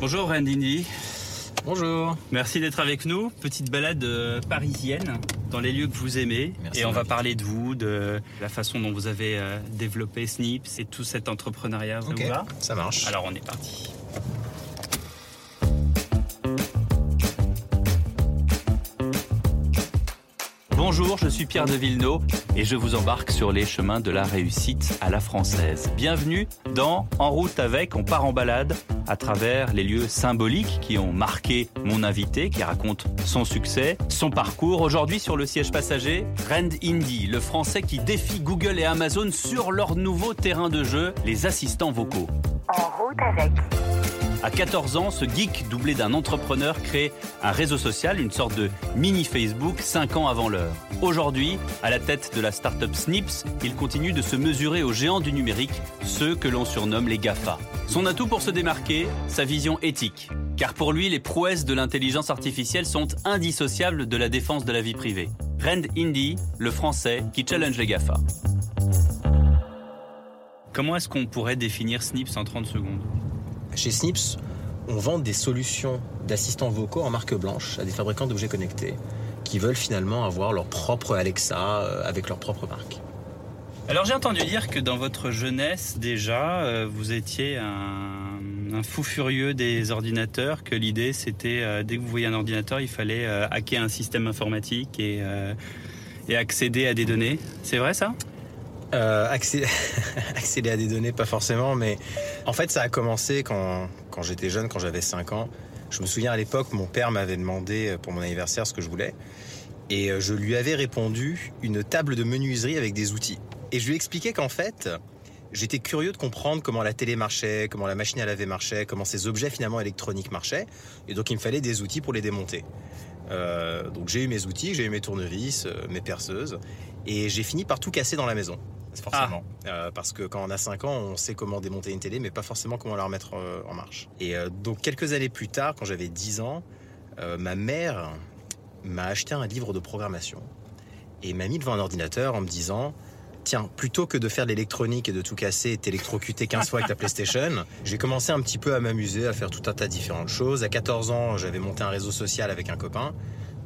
Bonjour Randy. Bonjour. Merci d'être avec nous. Petite balade euh, parisienne dans les lieux que vous aimez. Merci et on va parler de vous, de la façon dont vous avez euh, développé Snips et tout cet entrepreneuriat. Ça Ok, vous va? ça marche. Alors on est parti. Bonjour, je suis Pierre de Villeneuve et je vous embarque sur les chemins de la réussite à la française. Bienvenue dans En route avec, on part en balade à travers les lieux symboliques qui ont marqué mon invité, qui raconte son succès, son parcours. Aujourd'hui sur le siège passager, Rand Indy, le français qui défie Google et Amazon sur leur nouveau terrain de jeu, les assistants vocaux. En route avec. À 14 ans, ce geek doublé d'un entrepreneur crée un réseau social, une sorte de mini Facebook 5 ans avant l'heure. Aujourd'hui, à la tête de la start-up Snips, il continue de se mesurer aux géants du numérique, ceux que l'on surnomme les GAFA. Son atout pour se démarquer, sa vision éthique. Car pour lui, les prouesses de l'intelligence artificielle sont indissociables de la défense de la vie privée. Rand Indy, le français qui challenge les GAFA. Comment est-ce qu'on pourrait définir Snips en 30 secondes? Chez Snips, on vend des solutions d'assistants vocaux en marque blanche à des fabricants d'objets connectés qui veulent finalement avoir leur propre Alexa euh, avec leur propre marque. Alors j'ai entendu dire que dans votre jeunesse déjà, euh, vous étiez un, fou furieux des ordinateurs, que l'idée c'était euh, dès que vous voyez un ordinateur, il fallait hacker un système informatique et accéder à des données. C'est vrai ça? Euh, accé- accéder à des données, pas forcément, mais en fait, ça a commencé quand, j'étais jeune, quand j'avais 5 ans. Je me souviens à l'époque, mon père m'avait demandé euh, pour mon anniversaire ce que je voulais. Et euh, je lui avais répondu une table de menuiserie avec des outils. Et je lui expliquais qu'en fait, j'étais curieux de comprendre comment la télé marchait, comment la machine à laver marchait, comment ces objets finalement électroniques marchaient. Et donc, il me fallait des outils pour les démonter. Euh, donc, j'ai eu mes outils, j'ai eu mes tournevis, mes perceuses. Et j'ai fini par tout casser dans la maison. Forcément. Euh, parce que quand on a 5 ans, on sait comment démonter une télé, mais pas forcément comment la remettre euh, en marche. Et euh, donc, quelques années plus tard, quand j'avais 10 ans, euh, ma mère m'a acheté un livre de programmation et m'a mis devant un ordinateur en me disant Tiens, plutôt que de faire l'électronique et de tout casser et t'électrocuter 15 fois avec ta PlayStation, j'ai commencé un petit peu à m'amuser, à faire tout un tas de différentes choses. À 14 ans, j'avais monté un réseau social avec un copain.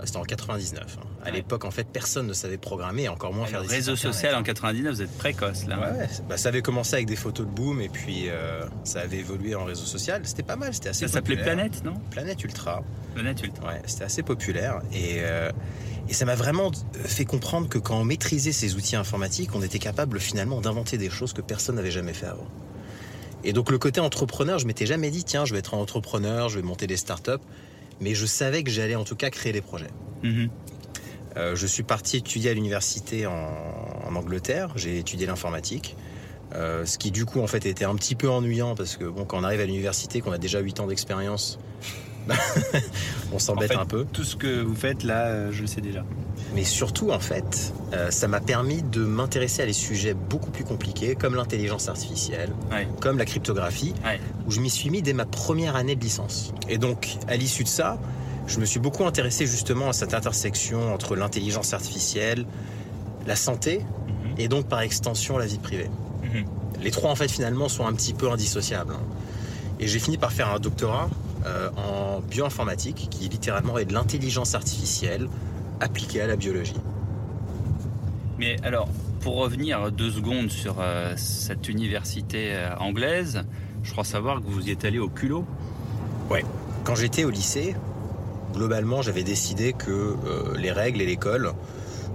Euh, C'était en 99. hein. À Ouais. l'époque, en fait, personne ne savait programmer, encore moins faire des réseau social en 99, vous êtes précoce là. Ouais, ouais. Bah, ça avait commencé avec des photos de boom et puis euh, ça avait évolué en réseau social. C'était pas mal, c'était assez Ça s'appelait. Planète, non? Planète Ultra. Planète Ultra. Ouais, c'était assez populaire et, euh, et ça m'a vraiment fait comprendre que quand on maîtrisait ces outils informatiques, on était capable finalement d'inventer des choses que personne n'avait jamais fait avant. Et donc le côté entrepreneur, je m'étais jamais dit tiens, je vais être un entrepreneur, je vais monter des startups, mais je savais que j'allais en tout cas créer des projets. Mhm. Euh, je suis parti étudier à l'université en, en Angleterre. J'ai étudié l'informatique. Euh, ce qui du coup en fait était un petit peu ennuyant parce que bon quand on arrive à l'université qu'on a déjà 8 ans d'expérience on s'embête En fait, un peu Tout ce que vous faites là, euh, je le sais déjà. mais surtout en fait euh, ça m'a permis de m'intéresser à des sujets beaucoup plus compliqués comme l'intelligence artificielle Ouais. comme la cryptographie Ouais. où je m'y suis mis dès ma première année de licence et donc à l'issue de ça je me suis beaucoup intéressé justement à cette intersection entre l'intelligence artificielle la santé Mhm. et donc par extension la vie privée. Mhm. Les trois en fait finalement sont un petit peu indissociables. hein. Et j'ai fini par faire un doctorat euh, en bioinformatique qui littéralement est de l'intelligence artificielle appliquée à la biologie. Mais alors, pour revenir deux secondes sur euh, cette université euh, anglaise, je crois savoir que vous y êtes allé au culot. Quand j'étais au lycée, globalement j'avais décidé que euh, les règles et l'école,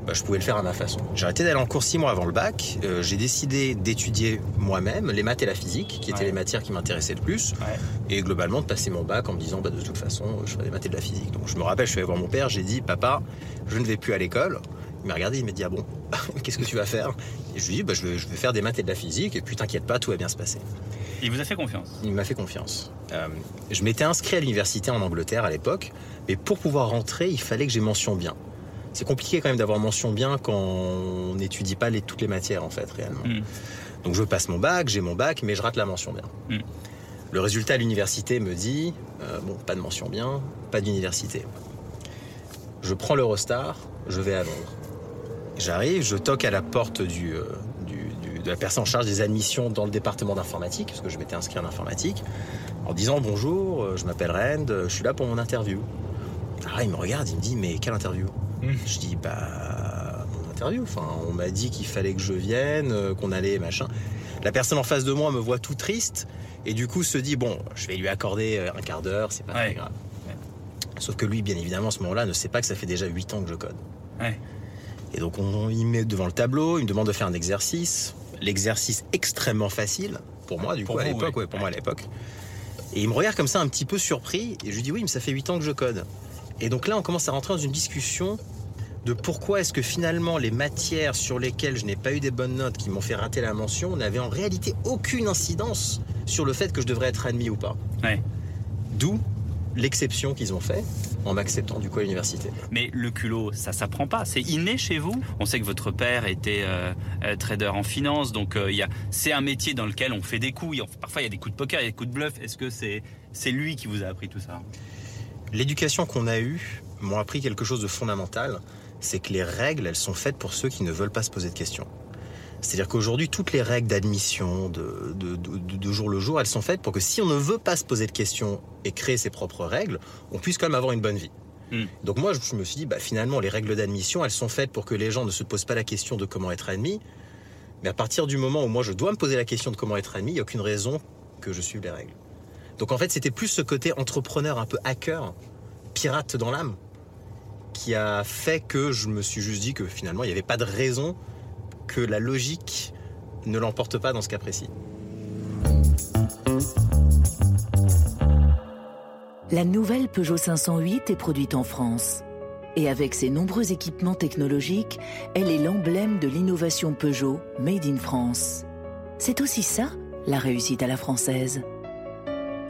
bah, je pouvais le faire à ma façon. J'ai arrêté d'aller en cours six mois avant le bac. Euh, j'ai décidé d'étudier moi-même les maths et la physique, qui étaient Ouais. les matières qui m'intéressaient le plus. Ouais. et globalement de passer mon bac en me disant bah, de toute façon je ferai des maths et de la physique. Donc je me rappelle, je suis allé voir mon père, j'ai dit papa, je ne vais plus à l'école. Il m'a regardé, il m'a dit ah bon, qu'est-ce que tu vas faire? Et je lui ai dit bah, je, vais, je vais faire des maths et de la physique et puis t'inquiète pas, tout va bien se passer. Il vous a fait confiance? Il m'a fait confiance. Euh, je m'étais inscrit à l'université en Angleterre à l'époque, mais pour pouvoir rentrer, il fallait que j'ai mention bien. C'est compliqué quand même d'avoir mention bien quand on n'étudie pas les, toutes les matières en fait réellement. Mm. Donc je passe mon bac, j'ai mon bac, mais je rate la mention bien. Mm. Le résultat à l'université me dit euh, bon, pas de mention bien, pas d'université. Je prends l'Eurostar, je vais à Londres. J'arrive, je toque à la porte du, euh, du- du- de la personne en charge des admissions dans le département d'informatique, parce que je m'étais inscrit en informatique. en disant bonjour, euh, je m'appelle Rand, je suis là pour mon interview. Alors il me regarde, il me dit mais quelle interview Hmm. Je dis bah mon interview. Enfin, on m'a dit qu'il fallait que je vienne, euh, qu'on allait machin. La personne en face de moi me voit tout triste et du coup se dit bon, je vais lui accorder euh, un quart d'heure, c'est pas Ouais. très grave. Sauf que lui, bien évidemment, à ce moment-là, ne sait pas que ça fait déjà 8 ans que je code. Ouais. Et donc on, il me met devant le tableau, il me demande de faire un exercice, l'exercice extrêmement facile pour moi du Pour coup à l'époque, pour moi à l'époque. Et il me regarde comme ça un petit peu surpris et je lui dis oui, mais ça fait 8 ans que je code. Et donc là, on commence à rentrer dans une discussion de pourquoi est-ce que finalement les matières sur lesquelles je n'ai pas eu des bonnes notes qui m'ont fait rater la mention n'avaient en réalité aucune incidence sur le fait que je devrais être admis ou pas. Ouais. D'où l'exception qu'ils ont fait en m'acceptant du coup à l'université. Mais le culot, ça s'apprend pas. C'est inné chez vous. On sait que votre père était euh, euh, trader en finance, donc euh, il y a, c'est un métier dans lequel on fait des coups. Parfois, il y a des coups de poker, il y a des coups de bluff. Est-ce que c'est c'est lui qui vous a appris tout ça? L'éducation qu'on a eue m'ont appris quelque chose de fondamental, c'est que les règles, elles sont faites pour ceux qui ne veulent pas se poser de questions. C'est-à-dire qu'aujourd'hui, toutes les règles d'admission de, de, de- de- de jour le jour, elles sont faites pour que si on ne veut pas se poser de questions et créer ses propres règles, on puisse quand même avoir une bonne vie. Hmm. Donc moi, je me suis dit, bah, finalement, les règles d'admission, elles sont faites pour que les gens ne se posent pas la question de comment être admis. Mais à partir du moment où moi, je dois me poser la question de comment être admis, il n'y a aucune raison que je suive les règles. Donc en fait, c'était plus ce côté entrepreneur, un peu hacker, pirate dans l'âme, qui a fait que je me suis juste dit que finalement, il n'y avait pas de raison que la logique ne l'emporte pas dans ce cas précis. La nouvelle Peugeot 508 est produite en France. Et avec ses nombreux équipements technologiques, elle est l'emblème de l'innovation Peugeot Made in France. C'est aussi ça, la réussite à la française.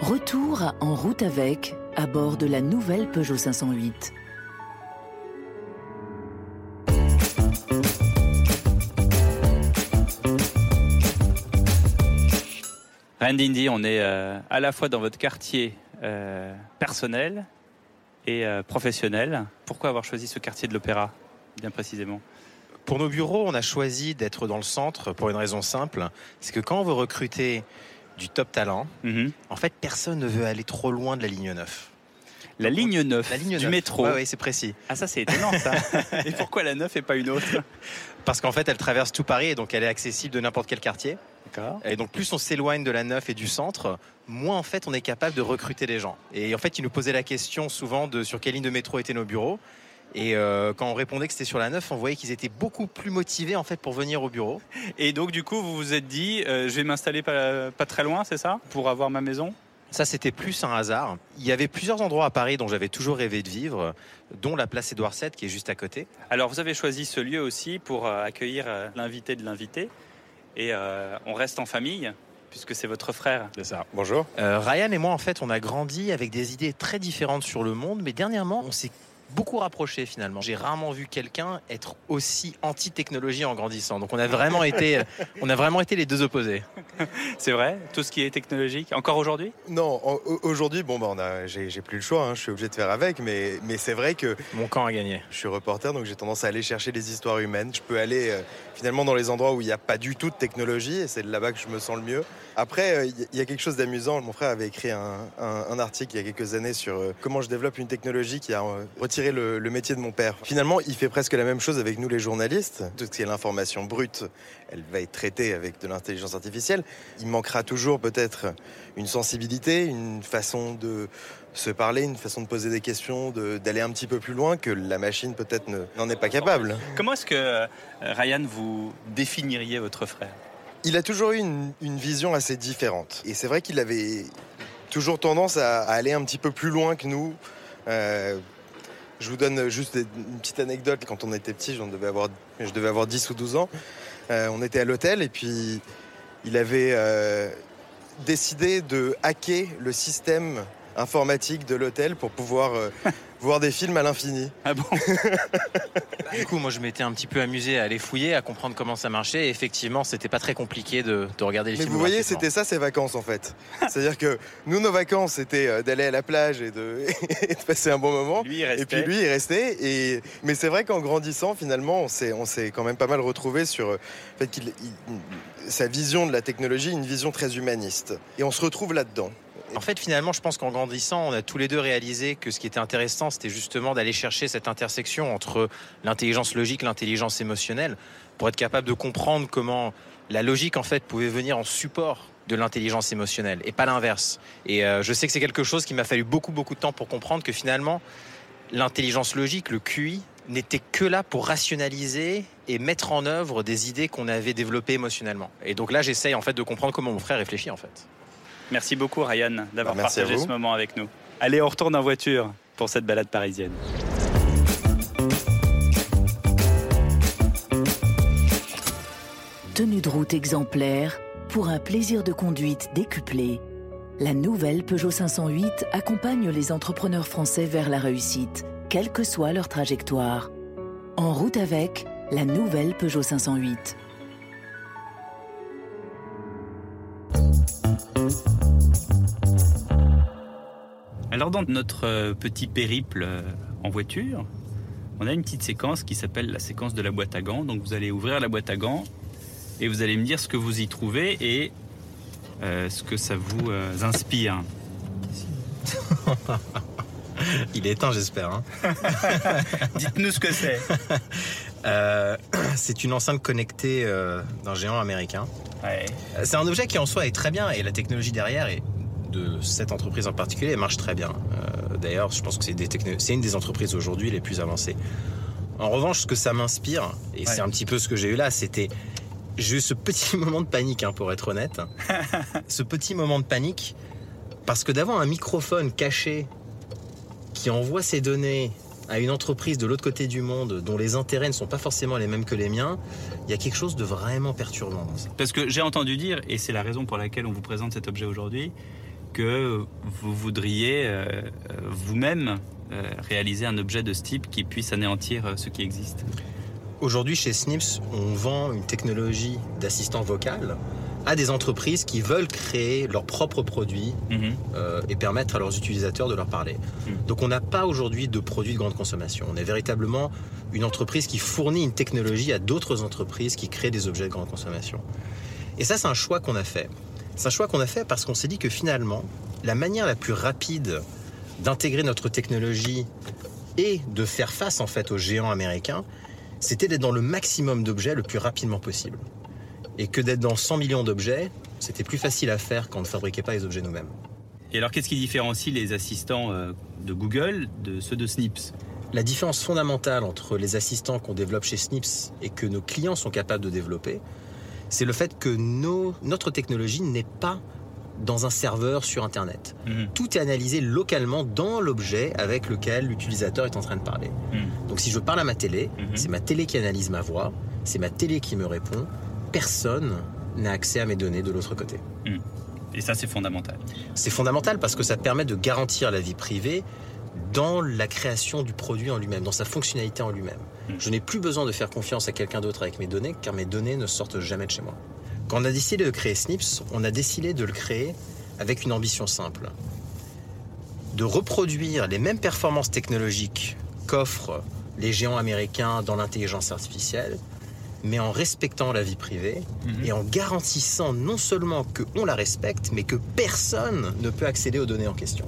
Retour à En route avec, à bord de la nouvelle Peugeot 508. Randy, on est euh, à la fois dans votre quartier euh, personnel et euh, professionnel. Pourquoi avoir choisi ce quartier de l'Opéra, bien précisément? Pour nos bureaux, on a choisi d'être dans le centre pour une raison simple, c'est que quand on veut recruter du top talent, Mhm. en fait, personne ne veut aller trop loin de la ligne 9. La ligne 9 La ligne du 9. métro. Ouais, c'est précis. Ah ça c'est étonnant ça. et pourquoi la 9 et pas une autre? Parce qu'en fait, elle traverse tout Paris et donc elle est accessible de n'importe quel quartier. D'accord. Et donc plus on s'éloigne de la 9 et du centre, moins en fait on est capable de recruter des gens. Et en fait, ils nous posaient la question souvent de sur quelle ligne de métro étaient nos bureaux. Et euh, quand on répondait que c'était sur la 9, on voyait qu'ils étaient beaucoup plus motivés en fait pour venir au bureau. Et donc du coup vous vous êtes dit euh, je vais m'installer pas, pas très loin, c'est ça Pour avoir ma maison? Ça, c'était plus un hasard. Il y avait plusieurs endroits à Paris dont j'avais toujours rêvé de vivre, dont la place Édouard VII qui est juste à côté. Alors vous avez choisi ce lieu aussi pour euh, accueillir l'invité de l'invité. Et euh, on reste en famille, puisque c'est votre frère. C'est ça. Bonjour. Euh, Ryan et moi, en fait, on a grandi avec des idées très différentes sur le monde, mais dernièrement, on s'est beaucoup rapprochés finalement. J'ai rarement vu quelqu'un être aussi anti-technologie en grandissant. Donc on a vraiment été, on a vraiment été les deux opposés. C'est vrai? Tout ce qui est technologique? Encore aujourd'hui? Non, aujourd'hui, bon, bah, on a, j'ai, j'ai plus le choix. hein, je suis obligé de faire avec, mais, mais c'est vrai que Mon camp a gagné. je suis reporter, donc j'ai tendance à aller chercher des histoires humaines. Je peux aller euh, finalement dans les endroits où il n'y a pas du tout de technologie, et c'est là-bas que je me sens le mieux. Après, euh, il y- a quelque chose d'amusant. Mon frère avait écrit un, un- un article il y a quelques années sur euh, comment je développe une technologie qui a euh, le, le métier de mon père. Finalement, il fait presque la même chose avec nous les journalistes. Tout ce qui est l'information brute, elle va être traitée avec de l'intelligence artificielle. Il manquera toujours peut-être une sensibilité, une façon de se parler, une façon de poser des questions, de- d'aller un petit peu plus loin que la machine peut-être ne- n'en est pas capable. Comment est-ce que euh, Ryan, vous définiriez votre frère? Il a toujours eu une, une vision assez différente. Et c'est vrai qu'il avait toujours tendance à, à aller un petit peu plus loin que nous. Euh, je vous donne juste une petite anecdote. Quand on était petit, je devais avoir 10 ou 12 ans. Euh, on était à l'hôtel et puis il avait euh, décidé de hacker le système informatique de l'hôtel pour pouvoir euh, voir des films à l'infini. Ah bon Du coup, moi, je m'étais un petit peu amusé à aller fouiller, à comprendre comment ça marchait. Et effectivement, c'était pas très compliqué de, de regarder les Mais films. vous voyez, c'était ça ses vacances en fait. C'est-à-dire que nous, nos vacances, c'était euh, d'aller à la plage et de, et de passer un bon moment. Lui, il restait. Et puis lui, il restait. Et... Mais c'est vrai qu'en grandissant, finalement, on s'est, quand même pas mal retrouvé sur euh, le fait qu'il, il- sa vision de la technologie, une vision très humaniste. Et on se retrouve là-dedans. En fait, finalement, je pense qu'en grandissant, on a tous les deux réalisé que ce qui était intéressant, c'était justement d'aller chercher cette intersection entre l'intelligence logique, l'intelligence émotionnelle, pour être capable de comprendre comment la logique, en fait, pouvait venir en support de l'intelligence émotionnelle et pas l'inverse. Et euh, je sais que c'est quelque chose qui m'a fallu beaucoup, beaucoup de temps pour comprendre que finalement, l'intelligence logique, le QI, n'était que là pour rationaliser et mettre en œuvre des idées qu'on avait développées émotionnellement. Et donc là, j'essaye en fait de comprendre comment mon frère réfléchit en fait. Merci beaucoup Ryan d'avoir Bah, partagé ce moment avec nous. Allez, on retourne en voiture pour cette balade parisienne. Tenue de route exemplaire pour un plaisir de conduite décuplé. La nouvelle Peugeot 508 accompagne les entrepreneurs français vers la réussite, quelle que soit leur trajectoire. En route avec la nouvelle Peugeot 508. Alors dans notre euh, petit périple euh, en voiture, on a une petite séquence qui s'appelle la séquence de la boîte à gants. Donc vous allez ouvrir la boîte à gants et vous allez me dire ce que vous y trouvez et euh, ce que ça vous euh, inspire. Il est éteint, j'espère. hein. Dites-nous ce que c'est. Euh, c'est une enceinte connectée d'un géant américain. Ouais. C'est un objet qui en soi est très bien et la technologie derrière et de cette entreprise en particulier elle marche très bien. Euh, D'ailleurs, je pense que c'est une des entreprises aujourd'hui les plus avancées. En revanche, ce que ça m'inspire, et c'est un petit peu ce que j'ai eu là, c'était j'ai eu ce petit moment de panique, hein, pour être honnête. ce petit moment de panique, parce que d'avoir un microphone caché qui envoie ses données à une entreprise de l'autre côté du monde dont les intérêts ne sont pas forcément les mêmes que les miens, il y a quelque chose de vraiment perturbant dans ça. Parce que j'ai entendu dire, et c'est la raison pour laquelle on vous présente cet objet aujourd'hui, que vous voudriez euh, vous-même euh, réaliser un objet de ce type qui puisse anéantir euh, ce qui existe. Aujourd'hui, chez Snips, on vend une technologie d'assistant vocal à des entreprises qui veulent créer leurs propres produits Mhm. euh, et permettre à leurs utilisateurs de leur parler. Mm. Donc on n'a pas aujourd'hui de produits de grande consommation. On est véritablement une entreprise qui fournit une technologie à d'autres entreprises qui créent des objets de grande consommation. Et ça, c'est un choix qu'on a fait. C'est un choix qu'on a fait parce qu'on s'est dit que finalement, la manière la plus rapide d'intégrer notre technologie et de faire face en fait aux géants américains, c'était d'être dans le maximum d'objets le plus rapidement possible. Et que d'être dans 100 millions d'objets, c'était plus facile à faire quand on ne fabriquait pas les objets nous-mêmes. Et alors, qu'est-ce qui différencie les assistants euh, de Google de ceux de Snips? La différence fondamentale entre les assistants qu'on développe chez Snips et que nos clients sont capables de développer, c'est le fait que nos- notre technologie n'est pas dans un serveur sur Internet. Mhm. Tout est analysé localement dans l'objet avec lequel l'utilisateur est en train de parler. Mhm. Donc si je parle à ma télé, Mhm. c'est ma télé qui analyse ma voix, c'est ma télé qui me répond. Personne n'a accès à mes données de l'autre côté. Et ça, c'est fondamental. C'est fondamental parce que ça permet de garantir la vie privée dans la création du produit en lui-même, dans sa fonctionnalité en lui-même. Mm. Je n'ai plus besoin de faire confiance à quelqu'un d'autre avec mes données, car mes données ne sortent jamais de chez moi. Quand on a décidé de créer Snips, on a décidé de le créer avec une ambition simple. De reproduire les mêmes performances technologiques qu'offrent les géants américains dans l'intelligence artificielle, mais en respectant la vie privée Mhm. et en garantissant non seulement qu'on la respecte, mais que personne ne peut accéder aux données en question.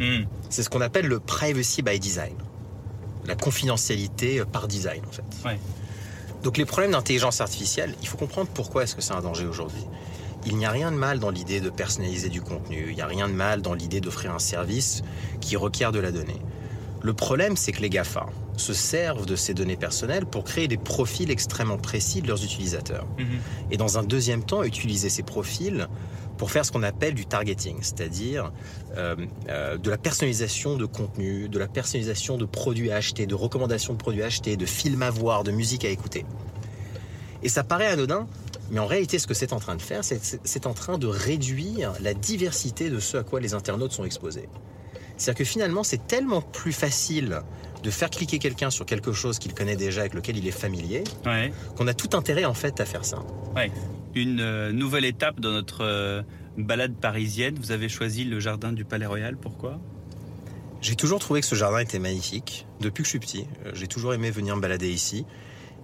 Mhm. C'est ce qu'on appelle le privacy by design. La confidentialité par design, en fait. Ouais. Donc les problèmes d'intelligence artificielle, il faut comprendre pourquoi est-ce que c'est un danger aujourd'hui. Il n'y a rien de mal dans l'idée de personnaliser du contenu, il n'y a rien de mal dans l'idée d'offrir un service qui requiert de la donnée. Le problème, c'est que les GAFA se servent de ces données personnelles pour créer des profils extrêmement précis de leurs utilisateurs Mhm. et dans un deuxième temps utiliser ces profils pour faire ce qu'on appelle du targeting, c'est-à-dire euh, euh, de la personnalisation de contenu, de la personnalisation de produits à acheter, de recommandations de produits à acheter, de films à voir, de musique à écouter. Et ça paraît anodin, mais en réalité ce que c'est en train de faire, c'est- en train de réduire la diversité de ce à quoi les internautes sont exposés. C'est-à-dire que finalement c'est tellement plus facile de faire cliquer quelqu'un sur quelque chose qu'il connaît déjà, avec lequel il est familier, Ouais. qu'on a tout intérêt en fait à faire ça. Une euh, nouvelle étape dans notre euh, balade parisienne. Vous avez choisi le jardin du Palais Royal. Pourquoi? J'ai toujours trouvé que ce jardin était magnifique. Depuis que je suis petit, Euh, j'ai toujours aimé venir me balader ici.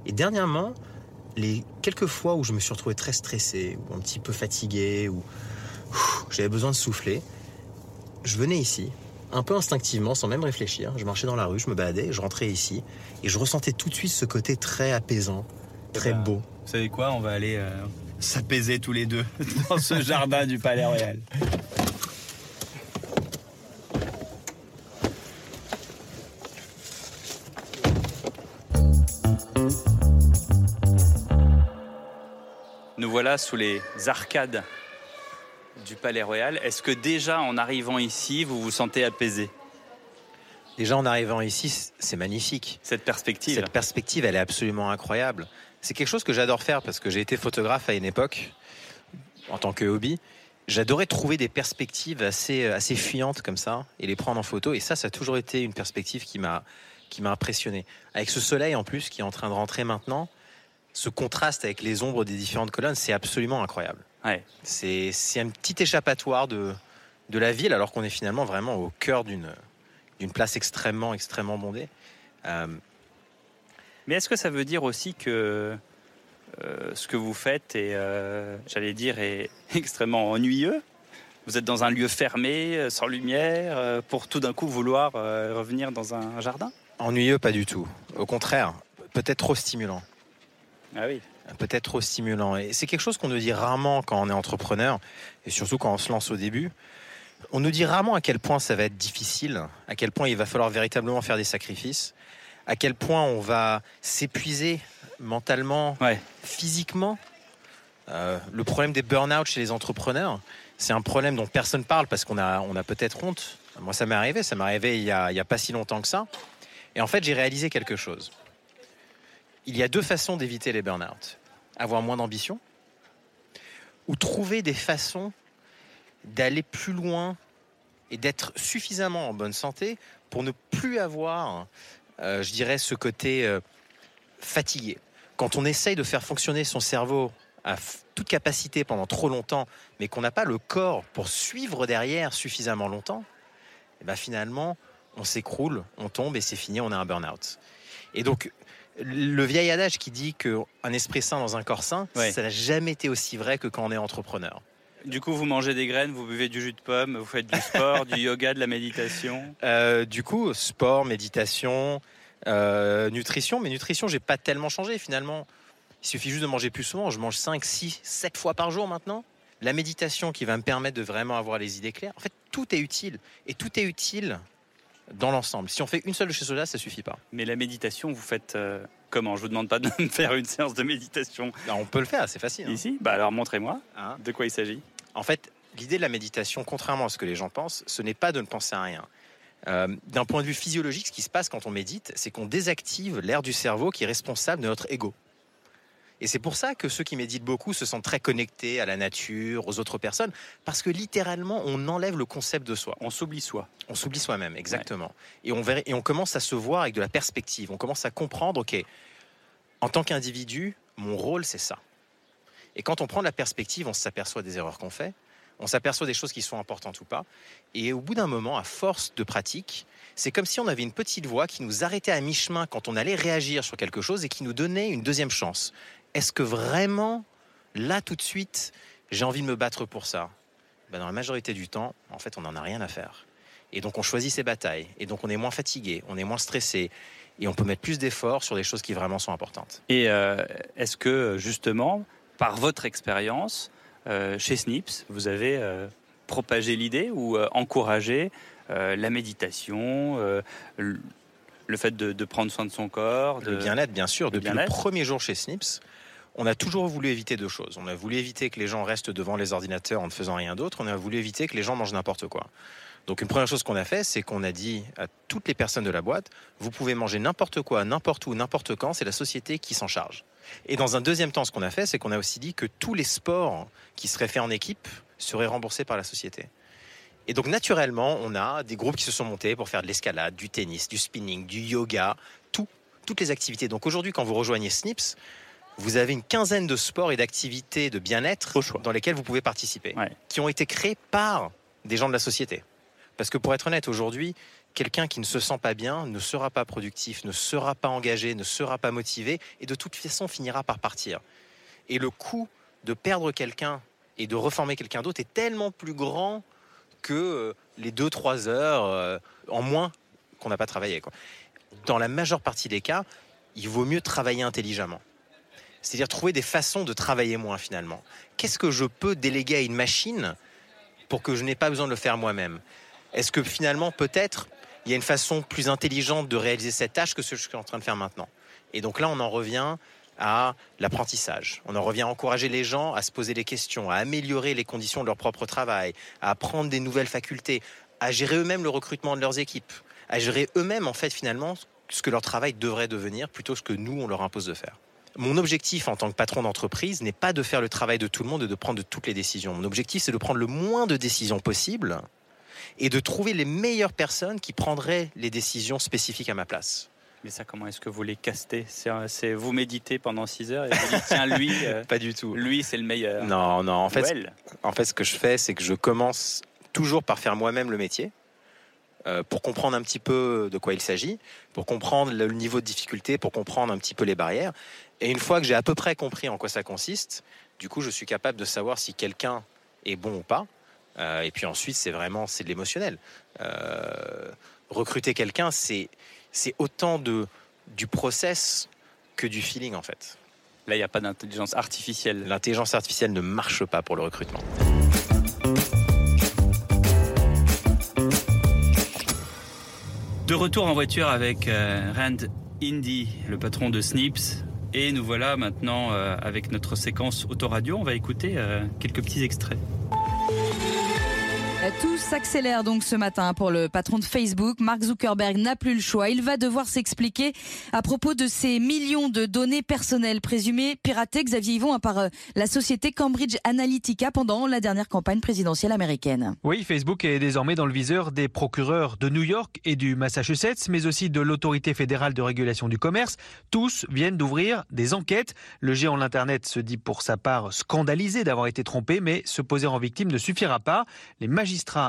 Et dernièrement, les quelques fois où je me suis retrouvé très stressé, ou un petit peu fatigué, ou j'avais besoin de souffler, je venais ici, un peu instinctivement, sans même réfléchir. Je marchais dans la rue, je me baladais, je rentrais ici, et je ressentais tout de suite ce côté très apaisant, très Eh ben, beau. Vous savez quoi? On va aller euh, s'apaiser tous les deux dans ce jardin du Palais Royal. Nous voilà sous les arcades du Palais Royal. Est-ce que déjà en arrivant ici, vous vous sentez apaisé? Déjà en arrivant ici, c'est magnifique. Cette perspective Cette perspective, elle est absolument incroyable. C'est quelque chose que j'adore faire parce que j'ai été photographe à une époque, en tant que hobby. J'adorais trouver des perspectives assez, assez fuyantes comme ça et les prendre en photo. Et ça, ça a toujours été une perspective qui m'a, qui m'a impressionné. Avec ce soleil en plus qui est en train de rentrer maintenant, ce contraste avec les ombres des différentes colonnes, c'est absolument incroyable. Ouais. C'est, c'est un petit échappatoire de, de la ville alors qu'on est finalement vraiment au cœur d'une, d'une place extrêmement, extrêmement bondée. Euh, Mais est-ce que ça veut dire aussi que euh, ce que vous faites est, euh, j'allais dire, est extrêmement ennuyeux? Vous êtes dans un lieu fermé, euh, sans lumière, pour tout d'un coup vouloir euh, revenir dans un jardin? Ennuyeux, pas du tout. Au contraire, peut-être trop stimulant. Ah oui. Peut-être trop stimulant. Et c'est quelque chose qu'on nous dit rarement quand on est entrepreneur, et surtout quand on se lance au début. On nous dit rarement à quel point ça va être difficile, à quel point il va falloir véritablement faire des sacrifices, à quel point on va s'épuiser mentalement, Ouais. physiquement. Euh, le problème des burn-out chez les entrepreneurs, c'est un problème dont personne parle parce qu'on a, on a peut-être honte. Moi, ça m'est arrivé, ça m'est arrivé il y, a, a pas si longtemps que ça. Et en fait, j'ai réalisé quelque chose. Il y a deux façons d'éviter les burn-out. Avoir moins d'ambition ou trouver des façons d'aller plus loin et d'être suffisamment en bonne santé pour ne plus avoir, euh, je dirais, ce côté euh, fatigué. Quand on essaye de faire fonctionner son cerveau à toute capacité pendant trop longtemps, mais qu'on n'a pas le corps pour suivre derrière suffisamment longtemps, et ben finalement, on s'écroule, on tombe et c'est fini, on a un burn-out. Et donc, le vieil adage qui dit qu'un esprit sain dans un corps sain, Ouais. ça n'a jamais été aussi vrai que quand on est entrepreneur. Du coup, vous mangez des graines, vous buvez du jus de pomme, vous faites du sport, du yoga, de la méditation. Euh, du coup, sport, méditation, euh, nutrition. Mais nutrition, j'ai pas tellement changé finalement. Il suffit juste de manger plus souvent. Je mange 5, 6, 7 fois par jour maintenant. La méditation qui va me permettre de vraiment avoir les idées claires. En fait, tout est utile. Et tout est utile dans l'ensemble. Si on fait une seule de ces choses-là, ça suffit pas. Mais la méditation, vous faites euh, comment? Je vous demande pas de me faire une séance de méditation on peut le faire, c'est facile. hein. ici? Bah alors montrez-moi. Hein? De quoi il s'agit? En fait, l'idée de la méditation, contrairement à ce que les gens pensent, ce n'est pas de ne penser à rien. Euh, D'un point de vue physiologique, ce qui se passe quand on médite, c'est qu'on désactive l'aire du cerveau qui est responsable de notre ego. Et c'est pour ça que ceux qui méditent beaucoup se sentent très connectés à la nature, aux autres personnes, parce que littéralement, on enlève le concept de soi. On s'oublie soi. On s'oublie soi-même, exactement. Et, on verra- et on commence à se voir avec de la perspective. On commence à comprendre, OK, en tant qu'individu, mon rôle, c'est ça. Et quand on prend de la perspective, on s'aperçoit des erreurs qu'on fait, on s'aperçoit des choses qui sont importantes ou pas. Et au bout d'un moment, à force de pratique, c'est comme si on avait une petite voix qui nous arrêtait à mi-chemin quand on allait réagir sur quelque chose et qui nous donnait une deuxième chance. Est-ce que vraiment, là, tout de suite, j'ai envie de me battre pour ça? Ben, Dans la majorité du temps, en fait, on n'en a rien à faire. Et donc, on choisit ses batailles. Et donc, on est moins fatigué, on est moins stressé. Et on peut mettre plus d'efforts sur les choses qui vraiment sont importantes. Et euh, est-ce que justement, par votre expérience, euh, chez Snips, vous avez euh, propagé l'idée ou euh, encouragé la méditation, le fait de, de prendre soin de son corps de... Le bien-être, bien sûr. le Depuis le premier jour chez Snips, on a toujours voulu éviter deux choses. On a voulu éviter que les gens restent devant les ordinateurs en ne faisant rien d'autre. On a voulu éviter que les gens mangent n'importe quoi. Donc une première chose qu'on a fait, c'est qu'on a dit à toutes les personnes de la boîte, vous pouvez manger n'importe quoi, n'importe où, n'importe quand, c'est la société qui s'en charge. Et dans un deuxième temps, ce qu'on a fait, c'est qu'on a aussi dit que tous les sports qui seraient faits en équipe seraient remboursés par la société. Et donc naturellement, on a des groupes qui se sont montés pour faire de l'escalade, du tennis, du spinning, du yoga, tout, toutes les activités. Donc aujourd'hui, quand vous rejoignez Snips, vous avez une quinzaine de sports et d'activités de bien-être dans lesquels vous pouvez participer, Ouais. qui ont été créés par des gens de la société. Parce que pour être honnête, aujourd'hui, quelqu'un qui ne se sent pas bien ne sera pas productif, ne sera pas engagé, ne sera pas motivé, et de toute façon finira par partir. Et le coût de perdre quelqu'un et de reformer quelqu'un d'autre est tellement plus grand que les 2-3 heures en moins qu'on n'a pas travaillé. Dans la majeure partie des cas, il vaut mieux travailler intelligemment. C'est-à-dire trouver des façons de travailler moins finalement. Qu'est-ce que je peux déléguer à une machine pour que je n'ai pas besoin de le faire moi-même? Est-ce que finalement peut-être il y a une façon plus intelligente de réaliser cette tâche que ce que je suis en train de faire maintenant Et donc là on en revient à l'apprentissage. On en revient à encourager les gens à se poser des questions, à améliorer les conditions de leur propre travail, à apprendre des nouvelles facultés, à gérer eux-mêmes le recrutement de leurs équipes, à gérer eux-mêmes en fait finalement ce que leur travail devrait devenir plutôt que ce que nous on leur impose de faire. Mon objectif en tant que patron d'entreprise n'est pas de faire le travail de tout le monde et de prendre toutes les décisions. Mon objectif, c'est de prendre le moins de décisions possible et de trouver les meilleures personnes qui prendraient les décisions spécifiques à ma place. Mais ça, comment est-ce que vous les castez? C'est, vous méditez pendant 6 heures et vous dites tiens lui, euh, pas du tout. Lui, c'est le meilleur. Non, non. En fait, en fait, ce que je fais, c'est que je commence toujours par faire moi-même le métier. Euh, pour comprendre un petit peu de quoi il s'agit, pour comprendre le niveau de difficulté, pour comprendre un petit peu les barrières. Et une fois que j'ai à peu près compris en quoi ça consiste, du coup, je suis capable de savoir si quelqu'un est bon ou pas. Euh, et puis ensuite, c'est vraiment c'est de l'émotionnel. Euh, recruter quelqu'un, c'est c'est autant de du process que du feeling en fait. Là, il n'y a pas d'intelligence artificielle. L'intelligence artificielle ne marche pas pour le recrutement. De retour en voiture avec euh, Rand Indy, le patron de Snips. Et nous voilà maintenant euh, avec notre séquence autoradio. On va écouter euh, quelques petits extraits. Tout s'accélère donc ce matin pour le patron de Facebook. Mark Zuckerberg n'a plus le choix. Il va devoir s'expliquer à propos de ces millions de données personnelles présumées piratées, Xavier Yvon, par euh, la société Cambridge Analytica pendant la dernière campagne présidentielle américaine. Oui, Facebook est désormais dans le viseur des procureurs de New York et du Massachusetts, mais aussi de l'autorité fédérale de régulation du commerce. Tous viennent d'ouvrir des enquêtes. Le géant de l'Internet se dit pour sa part scandalisé d'avoir été trompé, mais se poser en victime ne suffira pas. Les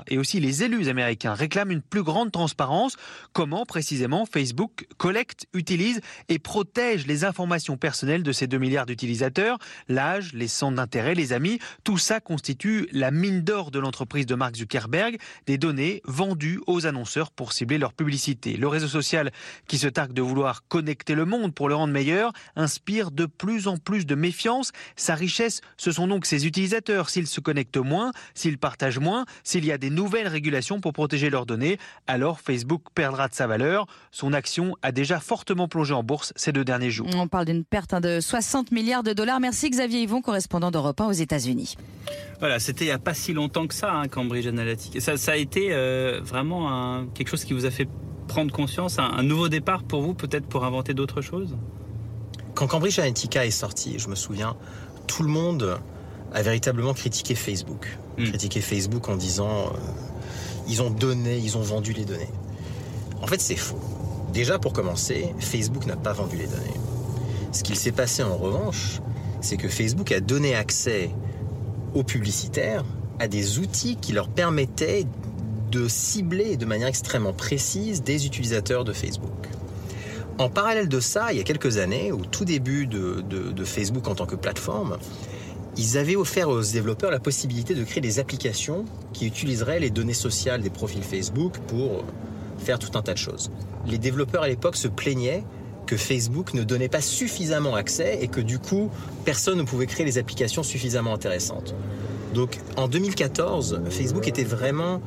et aussi les élus américains réclament une plus grande transparence. Comment précisément Facebook collecte, utilise et protège les informations personnelles de ces 2 milliards d'utilisateurs? L'âge, les centres d'intérêt, les amis, tout ça constitue la mine d'or de l'entreprise de Mark Zuckerberg, des données vendues aux annonceurs pour cibler leur publicité. Le réseau social qui se targue de vouloir connecter le monde pour le rendre meilleur inspire de plus en plus de méfiance. Sa richesse, ce sont donc ses utilisateurs. S'ils se connectent moins, s'ils partagent moins, s'il y a des nouvelles régulations pour protéger leurs données, alors Facebook perdra de sa valeur. Son action a déjà fortement plongé en bourse ces deux derniers jours. On parle d'une perte hein, de 60 milliards de dollars. Merci Xavier Yvon, correspondant d'Europe 1 aux États-Unis. Voilà, c'était il n'y a pas si longtemps que ça, hein, Cambridge Analytica. Ça, ça a été euh, vraiment quelque chose qui vous a fait prendre conscience, un, nouveau départ pour vous, peut-être pour inventer d'autres choses? Quand Cambridge Analytica est sorti, je me souviens, tout le monde a véritablement critiqué Facebook. Hmm. Critiqué Facebook en disant euh, ils ont donné, ils ont vendu les données. En fait, c'est faux. Déjà, pour commencer, Facebook n'a pas vendu les données. Ce qu'il s'est passé en revanche, c'est que Facebook a donné accès aux publicitaires à des outils qui leur permettaient de cibler de manière extrêmement précise des utilisateurs de Facebook. En parallèle de ça, il y a quelques années, au tout début de, de Facebook en tant que plateforme, ils avaient offert aux développeurs la possibilité de créer des applications qui utiliseraient les données sociales des profils Facebook pour faire tout un tas de choses. Les développeurs à l'époque se plaignaient que Facebook ne donnait pas suffisamment accès et que du coup, personne ne pouvait créer les applications suffisamment intéressantes. Donc en 2014, Facebook était vraiment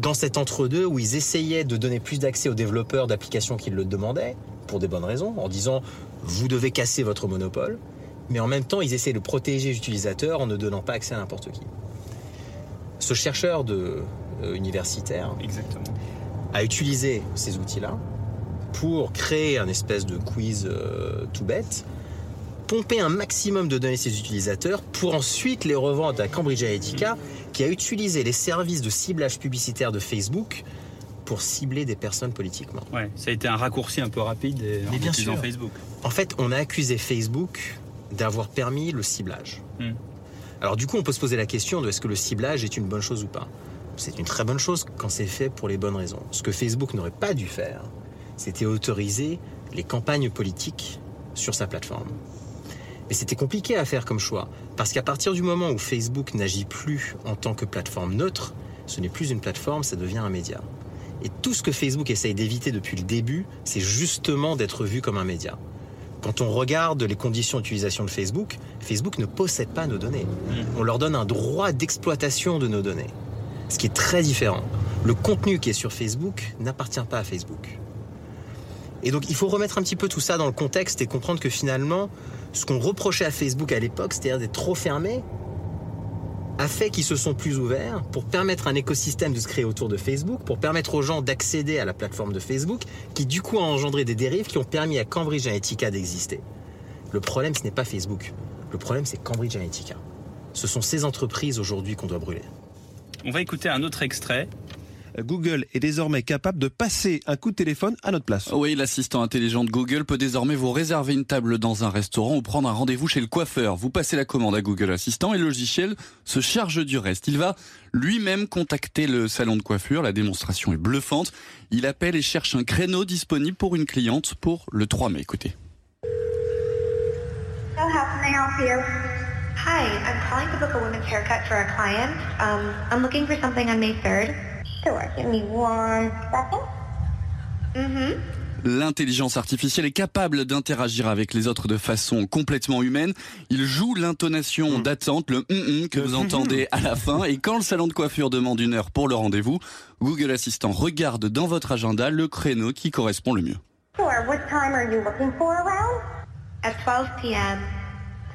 dans cet entre-deux où ils essayaient de donner plus d'accès aux développeurs d'applications qui le demandaient, pour des bonnes raisons, en disant vous devez casser votre monopole mais en même temps, ils essaient de protéger les utilisateurs en ne donnant pas accès à n'importe qui. Ce chercheur de, euh, universitaire a utilisé ces outils-là pour créer un espèce de quiz euh, tout bête, pomper un maximum de données à ses utilisateurs pour ensuite les revendre à Cambridge Analytica, qui a utilisé les services de ciblage publicitaire de Facebook pour cibler des personnes politiquement. Ouais, ça a été un raccourci un peu rapide en bien sûr. Facebook. En fait, on a accusé Facebook d'avoir permis le ciblage. Hmm. Alors du coup, on peut se poser la question de est-ce que le ciblage est une bonne chose ou pas C'est une très bonne chose quand c'est fait pour les bonnes raisons. Ce que Facebook n'aurait pas dû faire, c'était autoriser les campagnes politiques sur sa plateforme. Et c'était compliqué à faire comme choix, parce qu'à partir du moment où Facebook n'agit plus en tant que plateforme neutre, ce n'est plus une plateforme, ça devient un média. Et tout ce que Facebook essaye d'éviter depuis le début, c'est justement d'être vu comme un média. Quand on regarde les conditions d'utilisation de Facebook, Facebook ne possède pas nos données. On leur donne un droit d'exploitation de nos données. Ce qui est très différent. Le contenu qui est sur Facebook n'appartient pas à Facebook. Et donc il faut remettre un petit peu tout ça dans le contexte et comprendre que finalement, ce qu'on reprochait à Facebook à l'époque, c'est-à-dire d'être trop fermé, a fait qu'ils se sont plus ouverts pour permettre un écosystème de se créer autour de Facebook, pour permettre aux gens d'accéder à la plateforme de Facebook, qui du coup a engendré des dérives qui ont permis à Cambridge Analytica d'exister. Le problème, ce n'est pas Facebook. Le problème, c'est Cambridge Analytica. Ce sont ces entreprises aujourd'hui qu'on doit brûler. On va écouter un autre extrait Google est désormais capable de passer un coup de téléphone à notre place. Oui, l'assistant intelligent de Google peut désormais vous réserver une table dans un restaurant ou prendre un rendez-vous chez le coiffeur. Vous passez la commande à Google Assistant et le logiciel se charge du reste. Il va lui-même contacter le salon de coiffure. La démonstration est bluffante. Il appelle et cherche un créneau disponible pour une cliente pour le 3 mai. Écoutez. Hi, I'm calling to book a women's haircut for a client. Um, I'm looking for something on May 3rd. Sure, give me one second. Mm-hmm. L'intelligence artificielle est capable d'interagir avec les autres de façon complètement humaine. Il joue l'intonation mm. d'attente, le mm, mm que vous entendez à la fin. Et quand le salon de coiffure demande une heure pour le rendez-vous, Google Assistant regarde dans votre agenda le créneau qui correspond le mieux. Sure. What time are you looking for around? At 12 p.m.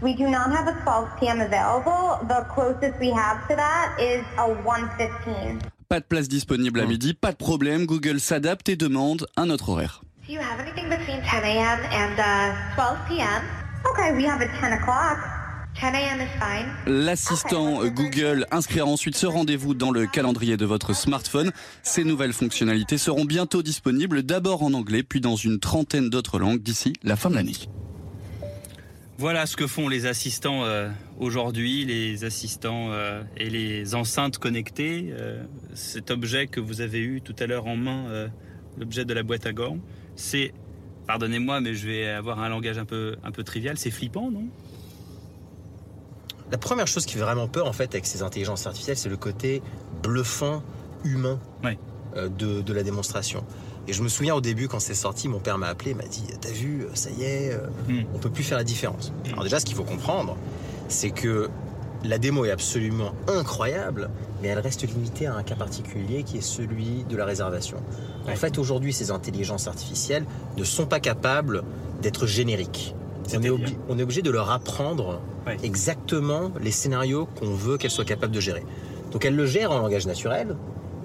We do not have a 12 p.m. available. The closest we have to that is a 1.15. Pas de place disponible à hmm. midi, pas de problème, Google s'adapte et demande un autre horaire. Do you have anything between 10 a.m. and uh, 12 p.m.? Okay, we have a 10 o'clock. 10 a.m. is fine. L'assistant Google inscrira ensuite ce rendez-vous dans le calendrier de votre smartphone. Ces nouvelles fonctionnalités seront bientôt disponibles d'abord en anglais puis dans une trentaine d'autres langues d'ici la fin de l'année. Voilà ce que font les assistants euh, aujourd'hui, les assistants euh, et les enceintes connectées. Euh, cet objet que vous avez eu tout à l'heure en main, l'objet de la boîte à gants, c'est, pardonnez-moi, mais je vais avoir un langage un peu, un peu trivial, c'est flippant, non? La première chose qui fait vraiment peur, en fait, avec ces intelligences artificielles, c'est le côté bluffant, humain de, de la démonstration. Et je me souviens au début, quand c'est sorti, mon père m'a appelé, m'a dit T'as vu, ça y est, hmm. on peut plus faire la différence. Hmm. Alors, déjà, ce qu'il faut comprendre, c'est que la démo est absolument incroyable, mais elle reste limitée à un cas particulier qui est celui de la réservation. En fait, aujourd'hui, ces intelligences artificielles ne sont pas capables d'être génériques. On est, on est, obligé de leur apprendre exactement les scénarios qu'on veut qu'elles soient capables de gérer. Donc elles le gèrent en langage naturel,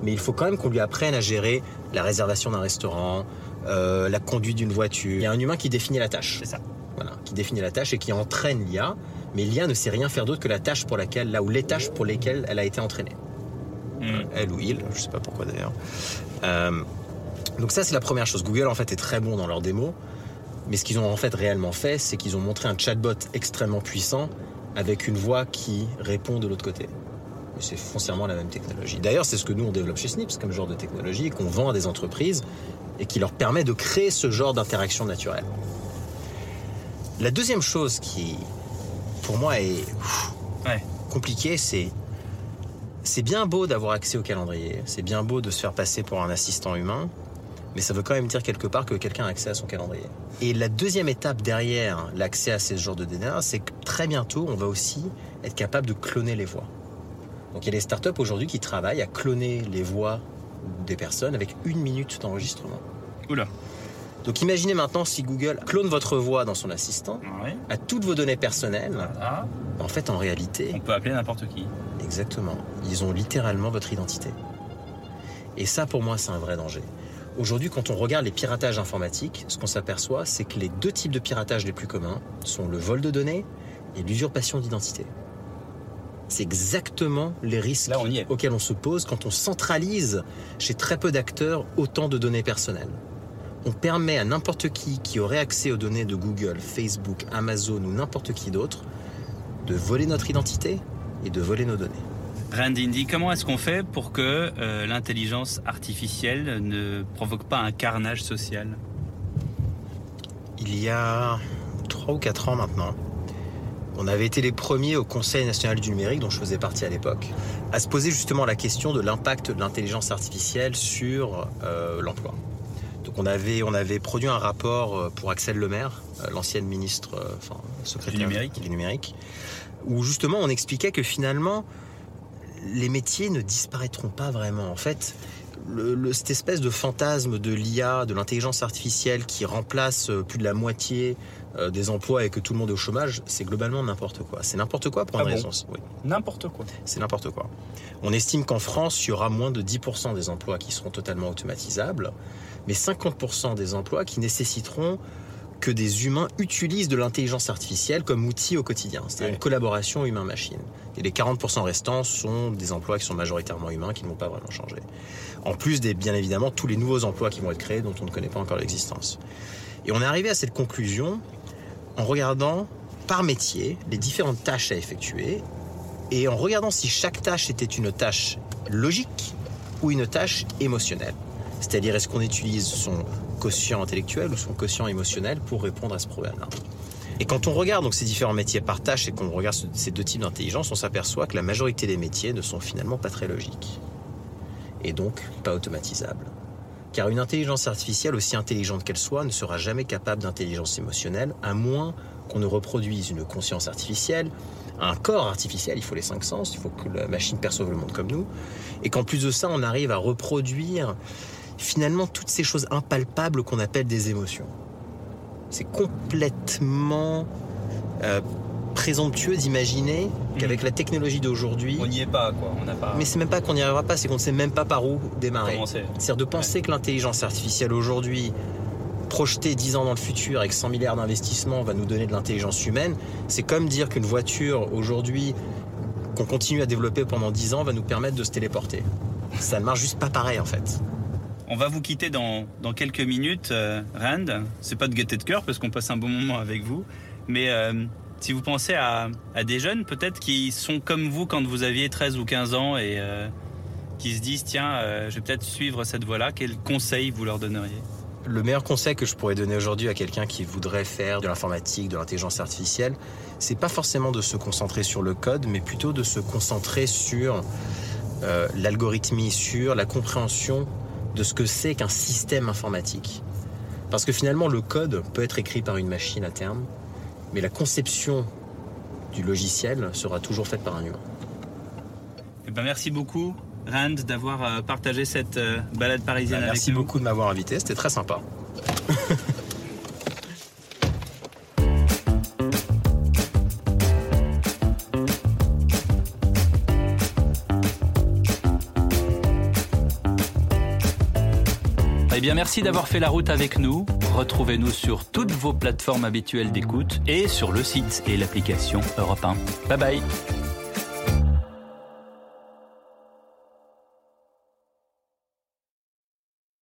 mais il faut quand même qu'on lui apprenne à gérer la réservation d'un restaurant, euh, la conduite d'une voiture. Il y a un humain qui définit la tâche. C'est ça. Voilà, qui définit la tâche et qui entraîne l'IA, mais l'IA ne sait rien faire d'autre que la tâche pour laquelle, là où les tâches pour lesquelles elle a été entraînée. Hmm. Elle ou il, je ne sais pas pourquoi d'ailleurs. Euh, donc ça c'est la première chose. Google en fait est très bon dans leur démo, mais ce qu'ils ont en fait réellement fait, c'est qu'ils ont montré un chatbot extrêmement puissant avec une voix qui répond de l'autre côté c'est foncièrement la même technologie. D'ailleurs, c'est ce que nous on développe chez Snips comme genre de technologie qu'on vend à des entreprises et qui leur permet de créer ce genre d'interaction naturelle. La deuxième chose qui, pour moi, est compliquée, c'est c'est bien beau d'avoir accès au calendrier, c'est bien beau de se faire passer pour un assistant humain, mais ça veut quand même dire quelque part que quelqu'un a accès à son calendrier. Et la deuxième étape derrière l'accès à ce genre de données, c'est que très bientôt, on va aussi être capable de cloner les voix. Donc il y a des startups aujourd'hui qui travaillent à cloner les voix des personnes avec une minute d'enregistrement. Oula. Donc imaginez maintenant si Google clone votre voix dans son assistant, à toutes vos données personnelles. En fait, en réalité... On peut appeler n'importe qui. Exactement. Ils ont littéralement votre identité. Et ça, pour moi, c'est un vrai danger. Aujourd'hui, quand on regarde les piratages informatiques, ce qu'on s'aperçoit, c'est que les deux types de piratage les plus communs sont le vol de données et l'usurpation d'identité. C'est exactement les risques auxquels on se pose quand on centralise chez très peu d'acteurs autant de données personnelles. On permet à n'importe qui qui aurait accès aux données de Google, Facebook, Amazon ou n'importe qui d'autre de voler notre identité et de voler nos données. Randindy, comment est-ce qu'on fait pour que euh, l'intelligence artificielle ne provoque pas un carnage social? Il y a 3 ou 4 ans maintenant, On avait été les premiers au Conseil national du numérique, dont je faisais partie à l'époque, à se poser justement la question de l'impact de l'intelligence artificielle sur euh, l'emploi. Donc on avait, on avait produit un rapport euh, pour Axel Lemaire, euh, l'ancienne ministre, euh, enfin secrétaire Du numérique. du numérique, où justement on expliquait que finalement les métiers ne disparaîtront pas vraiment. En fait, le- le- cette espèce de fantasme de l'IA, de l'intelligence artificielle qui remplace euh, plus de la moitié euh, des emplois et que tout le monde est au chômage, c'est globalement n'importe quoi. C'est n'importe quoi pour Ah une bon raison. Oui, N'importe quoi. c'est n'importe quoi. On estime qu'en France, il y aura moins de 10% des emplois qui seront totalement automatisables, mais 50% des emplois qui nécessiteront que des humains utilisent de l'intelligence artificielle comme outil au quotidien. C'est-à-dire Ouais. une collaboration humain-machine. Et les 40% restants sont des emplois qui sont majoritairement humains, qui ne vont pas vraiment changer. En plus des, bien évidemment, tous les nouveaux emplois qui vont être créés dont on ne connaît pas encore l'existence. Et on est arrivé à cette conclusion en regardant par métier les différentes tâches à effectuer et en regardant si chaque tâche était une tâche logique ou une tâche émotionnelle. C'est-à-dire est-ce qu'on utilise son quotient intellectuel ou son quotient émotionnel pour répondre à ce problème-là? Et quand on regarde donc ces différents métiers par tâche et qu'on regarde ce- ces deux types d'intelligence, on s'aperçoit que la majorité des métiers ne sont finalement pas très logiques et donc pas automatisables. Car une intelligence artificielle, aussi intelligente qu'elle soit, ne sera jamais capable d'intelligence émotionnelle, à moins qu'on ne reproduise une conscience artificielle, un corps artificiel, il faut les cinq sens, il faut que la machine perçoive le monde comme nous, et qu'en plus de ça, on arrive à reproduire finalement toutes ces choses impalpables qu'on appelle des émotions. C'est complètement euh, présomptueux d'imaginer qu'avec la technologie d'aujourd'hui, On n'y est pas, quoi. On n'a pas mais c'est même pas qu'on n'y arrivera pas, c'est qu'on ne sait même pas par où démarrer. C'est-à-dire de penser que l'intelligence artificielle aujourd'hui, projetée 10 ans dans le futur avec 100 milliards d'investissements, va nous donner de l'intelligence humaine, c'est comme dire qu'une voiture aujourd'hui, qu'on continue à développer pendant 10 ans, va nous permettre de se téléporter. Ça ne marche juste pas pareil en fait. On va vous quitter dans, quelques minutes, euh, Rand. C'est pas de gaieté de cœur parce qu'on passe un bon moment avec vous. Mais euh, si vous pensez à, des jeunes peut-être qui sont comme vous quand vous aviez 13 ou 15 ans et euh, qui se disent tiens, je vais peut-être suivre cette voie-là, quel conseil vous leur donneriez? Le meilleur conseil que je pourrais donner aujourd'hui à quelqu'un qui voudrait faire de l'informatique, de l'intelligence artificielle, c'est pas forcément de se concentrer sur le code, mais plutôt de se concentrer sur euh, l'algorithmie, sur la compréhension de ce que c'est qu'un système informatique. Parce que finalement, le code peut être écrit par une machine à terme, mais la conception du logiciel sera toujours faite par un humain. Eh ben, Merci beaucoup, Rand, d'avoir euh, partagé cette euh, balade parisienne avec Bah, Merci nous. beaucoup de m'avoir invité, c'était très sympa. merci d'avoir fait la route avec nous. Retrouvez-nous sur toutes vos plateformes habituelles d'écoute et sur le site et l'application Europe 1. Bye bye.